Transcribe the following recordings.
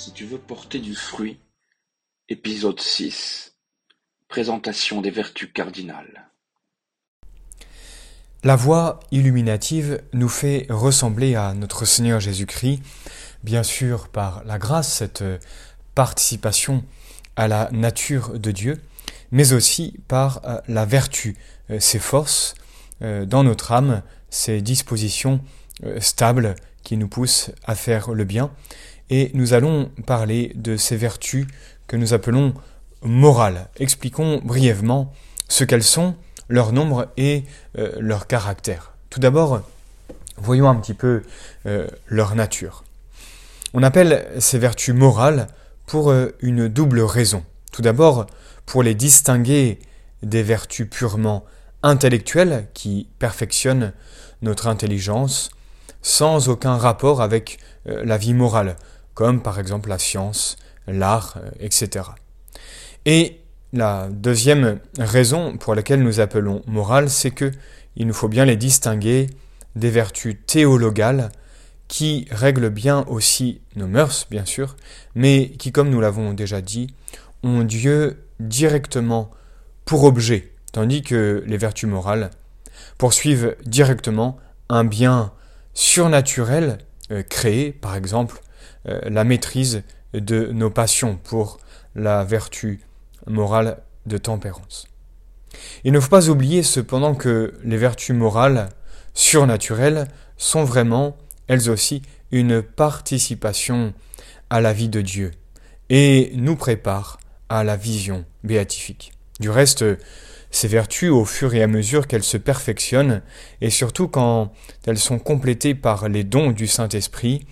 Si tu veux porter du fruit, épisode 6 Présentation des vertus cardinales. La voie illuminative nous fait ressembler à notre Seigneur Jésus-Christ, bien sûr par la grâce, cette participation à la nature de Dieu, mais aussi par euh, la vertu, euh, ses forces euh, dans notre âme, ses dispositions stables qui nous poussent à faire le bien. Et nous allons parler de ces vertus que nous appelons morales. Expliquons brièvement ce qu'elles sont, leur nombre et leur caractère. Tout d'abord, voyons un petit peu leur nature. On appelle ces vertus morales pour une double raison. Tout d'abord, pour les distinguer des vertus purement intellectuelles qui perfectionnent notre intelligence sans aucun rapport avec euh, la vie morale, comme par exemple la science, l'art, euh, etc. Et la deuxième raison pour laquelle nous appelons morale, c'est que il nous faut bien les distinguer des vertus théologales qui règlent bien aussi nos mœurs, bien sûr, mais qui, comme nous l'avons déjà dit, ont Dieu directement pour objet, tandis que les vertus morales poursuivent directement un bien surnaturel euh, créé, par exemple, la maîtrise de nos passions pour la vertu morale de tempérance. Il ne faut pas oublier cependant que les vertus morales surnaturelles sont vraiment, elles aussi, une participation à la vie de Dieu et nous préparent à la vision béatifique. Du reste, ces vertus, au fur et à mesure qu'elles se perfectionnent, et surtout quand elles sont complétées par les dons du Saint-Esprit,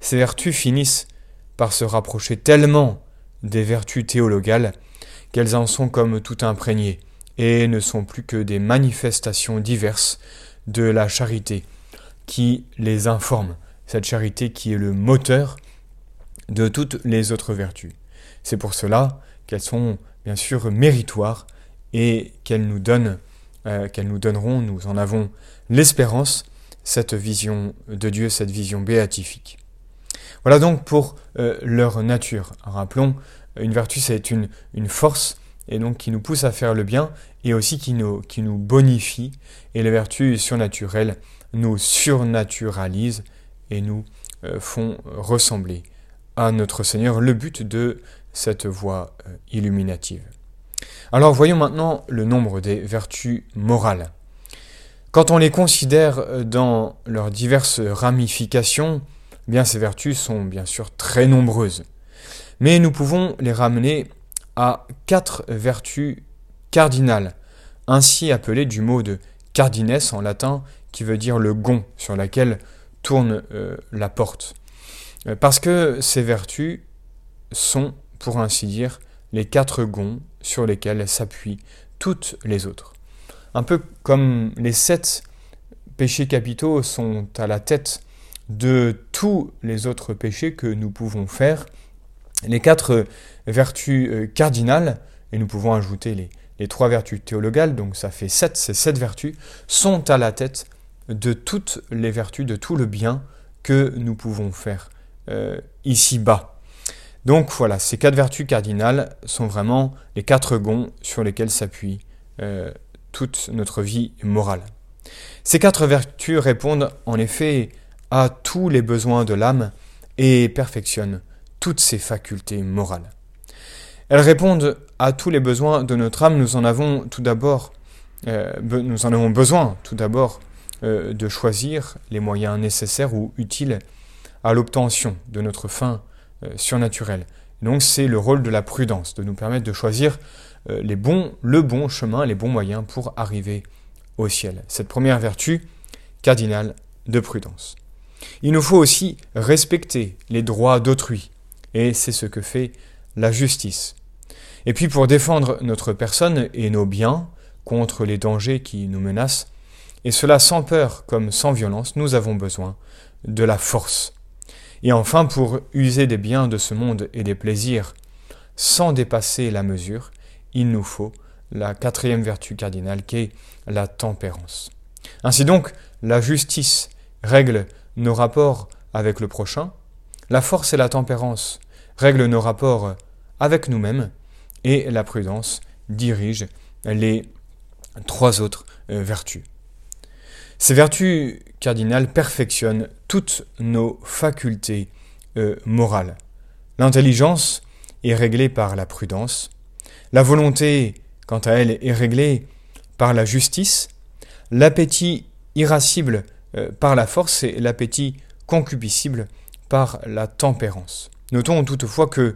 ces vertus finissent par se rapprocher tellement des vertus théologales qu'elles en sont comme tout imprégnées, et ne sont plus que des manifestations diverses de la charité qui les informe, cette charité qui est le moteur de toutes les autres vertus. C'est pour cela qu'elles sont bien sûr méritoires et qu'elles nous donnent, euh, qu'elles nous donneront, nous en avons l'espérance, cette vision de Dieu, cette vision béatifique. Voilà donc pour euh, leur nature. Rappelons, une vertu c'est une, force et donc qui nous pousse à faire le bien et aussi qui nous, bonifie. Et les vertus surnaturelles nous surnaturalisent et nous euh, font ressembler à notre Seigneur. Le but de cette voie euh, illuminative. Alors voyons maintenant le nombre des vertus morales. Quand on les considère dans leurs diverses ramifications, bien ces vertus sont bien sûr très nombreuses. Mais nous pouvons les ramener à quatre vertus cardinales, ainsi appelées du mot de cardines en latin, qui veut dire le gond sur laquelle tourne euh, la porte. Parce que ces vertus sont pour ainsi dire, les quatre gonds sur lesquels s'appuient toutes les autres. Un peu comme les sept péchés capitaux sont à la tête de tous les autres péchés que nous pouvons faire, les quatre vertus euh, cardinales, et nous pouvons ajouter les, trois vertus théologales, donc ça fait sept, ces sept vertus, sont à la tête de toutes les vertus, de tout le bien que nous pouvons faire euh, ici-bas. Donc voilà, ces quatre vertus cardinales sont vraiment les quatre gonds sur lesquels s'appuie euh, toute notre vie morale. Ces quatre vertus répondent en effet à tous les besoins de l'âme et perfectionnent toutes ses facultés morales. Elles répondent à tous les besoins de notre âme. Nous en avons tout d'abord, euh, nous en avons besoin tout d'abord euh, de choisir les moyens nécessaires ou utiles à l'obtention de notre fin euh, surnaturel. Donc c'est le rôle de la prudence, de nous permettre de choisir les bons, le bon chemin, les bons moyens pour arriver au ciel. Cette première vertu cardinale de prudence. Il nous faut aussi respecter les droits d'autrui, et c'est ce que fait la justice. Et puis pour défendre notre personne et nos biens contre les dangers qui nous menacent, et cela sans peur comme sans violence, nous avons besoin de la force. Et enfin, pour user des biens de ce monde et des plaisirs sans dépasser la mesure, il nous faut la quatrième vertu cardinale qui est la tempérance. Ainsi donc, la justice règle nos rapports avec le prochain, la force et la tempérance règle nos rapports avec nous-mêmes et la prudence dirige les trois autres euh, vertus. Ces vertus cardinales perfectionnent toutes nos facultés euh, morales. L'intelligence est réglée par la prudence, la volonté, quant à elle, est réglée par la justice, l'appétit irascible euh, par la force et l'appétit concupiscible par la tempérance. Notons toutefois que,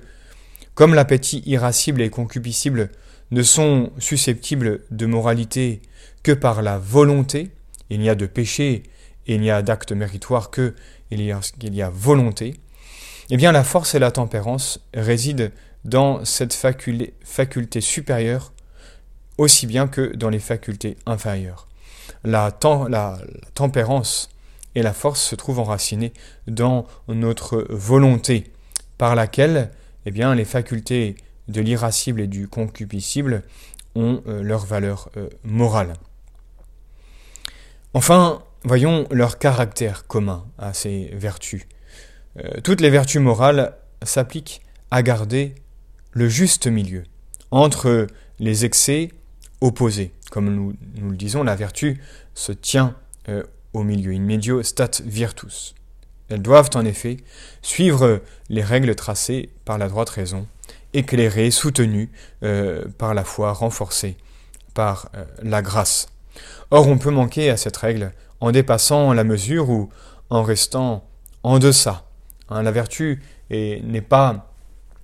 comme l'appétit irascible et concupiscible ne sont susceptibles de moralité que par la volonté, il n'y a de péché et il n'y a d'acte méritoire que il y, a, volonté, eh bien la force et la tempérance résident dans cette faculté supérieure aussi bien que dans les facultés inférieures. La, tempérance et la force se trouvent enracinées dans notre volonté, par laquelle eh bien, les facultés de l'irascible et du concupiscible ont euh, leur valeur euh, morale. Enfin, voyons leur caractère commun à ces vertus. Euh, toutes les vertus morales s'appliquent à garder le juste milieu entre les excès opposés. Comme nous, nous le disons, la vertu se tient au milieu, in medio stat virtus. Elles doivent en effet suivre les règles tracées par la droite raison éclairé, soutenu euh, par la foi, renforcé par euh, la grâce. Or, on peut manquer à cette règle en dépassant la mesure ou en restant en deçà. Hein, la vertu n'est pas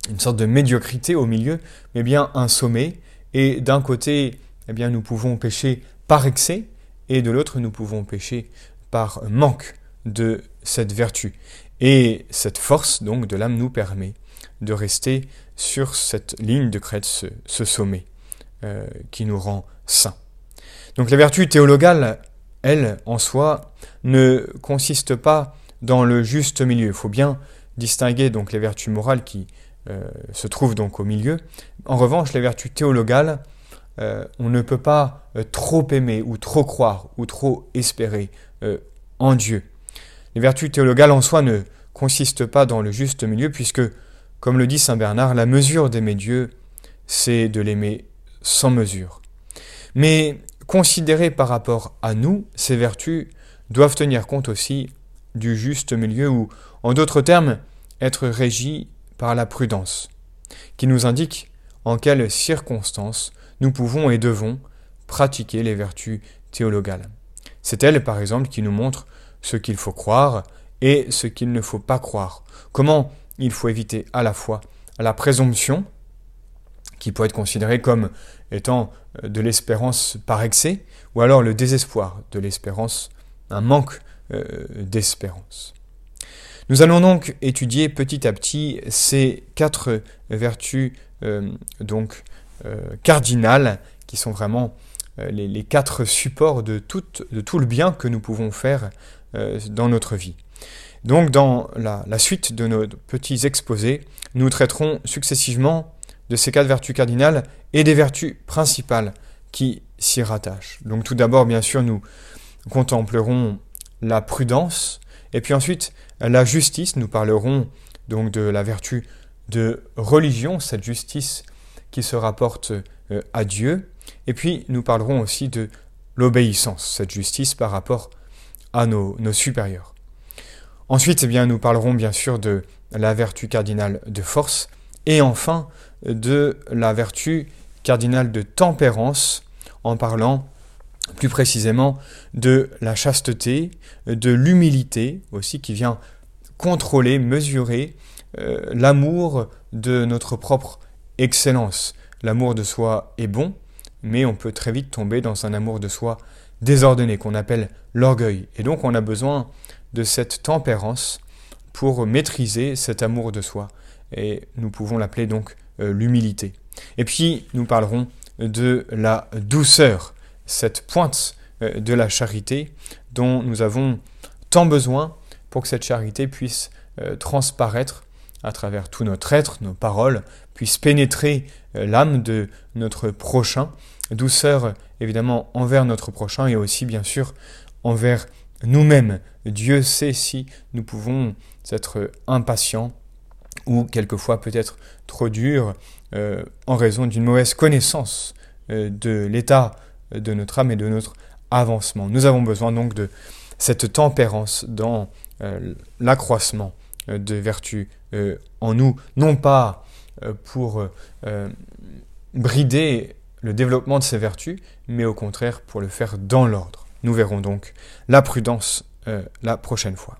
une sorte de médiocrité au milieu, mais bien un sommet. Et d'un côté, eh bien, nous pouvons pécher par excès, et de l'autre, nous pouvons pécher par manque de cette vertu. Et cette force donc de l'âme nous permet de rester sur cette ligne de crête, ce, sommet euh, qui nous rend saints. Donc la vertu théologale, elle, en soi, ne consiste pas dans le juste milieu. Il faut bien distinguer donc les vertus morales qui euh, se trouvent donc au milieu. En revanche, les vertus théologales, euh, on ne peut pas trop aimer ou trop croire ou trop espérer en Dieu. Les vertus théologales en soi ne consistent pas dans le juste milieu puisque comme le dit Saint Bernard, la mesure d'aimer Dieu, c'est de l'aimer sans mesure. Mais considérées par rapport à nous, ces vertus doivent tenir compte aussi du juste milieu ou, en d'autres termes, être régies par la prudence, qui nous indique en quelles circonstances nous pouvons et devons pratiquer les vertus théologales. C'est elle, par exemple, qui nous montre ce qu'il faut croire et ce qu'il ne faut pas croire. Comment il faut éviter à la fois la présomption, qui peut être considérée comme étant euh, de l'espérance par excès, ou alors le désespoir de l'espérance, un manque euh, d'espérance. Nous allons donc étudier petit à petit ces quatre vertus euh, cardinales qui sont vraiment les, quatre supports de tout, le bien que nous pouvons faire dans notre vie. Donc dans la, suite de nos petits exposés, nous traiterons successivement de ces quatre vertus cardinales et des vertus principales qui s'y rattachent. Donc tout d'abord, bien sûr, nous contemplerons la prudence, et puis ensuite la justice, nous parlerons donc de la vertu de religion, cette justice qui se rapporte euh, à Dieu, et puis nous parlerons aussi de l'obéissance, cette justice par rapport à nos supérieurs. Ensuite, eh bien, nous parlerons bien sûr de la vertu cardinale de force et enfin de la vertu cardinale de tempérance en parlant plus précisément de la chasteté, de l'humilité aussi qui vient contrôler, mesurer euh, l'amour de notre propre excellence. L'amour de soi est bon, mais on peut très vite tomber dans un amour de soi désordonné qu'on appelle l'orgueil. Et donc on a besoin de cette tempérance pour maîtriser cet amour de soi. Et nous pouvons l'appeler donc euh, l'humilité. Et puis nous parlerons de la douceur, cette pointe euh, de la charité dont nous avons tant besoin pour que cette charité puisse euh, transparaître à travers tout notre être, nos paroles, puisse pénétrer l'âme de notre prochain. Douceur évidemment envers notre prochain et aussi bien sûr envers nous-mêmes. Dieu sait si nous pouvons être impatients ou quelquefois peut-être trop dur en raison d'une mauvaise connaissance de l'état de notre âme et de notre avancement. Nous avons besoin donc de cette tempérance dans l'accroissement de vertus en nous, non pas pour brider le développement de ces vertus, mais au contraire pour le faire dans l'ordre. Nous verrons donc la prudence euh, la prochaine fois.